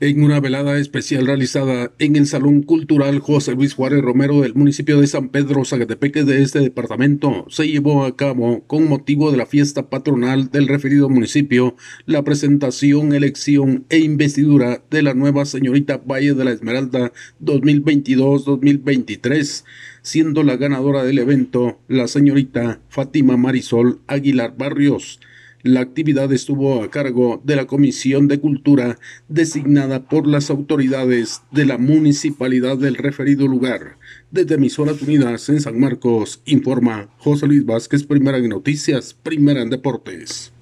En una velada especial realizada en el Salón Cultural José Luis Juárez Romero del municipio de San Pedro Zacatepeque de este departamento, se llevó a cabo, con motivo de la fiesta patronal del referido municipio, la presentación, elección e investidura de la nueva señorita Valle de la Esmeralda 2022-2023, siendo la ganadora del evento la señorita Fátima Marisol Aguilar Barrios. La actividad estuvo a cargo de la Comisión de Cultura designada por las autoridades de la municipalidad del referido lugar. Desde Emisoras Unidas en San Marcos, informa José Luis Vázquez, primera en noticias, primera en deportes.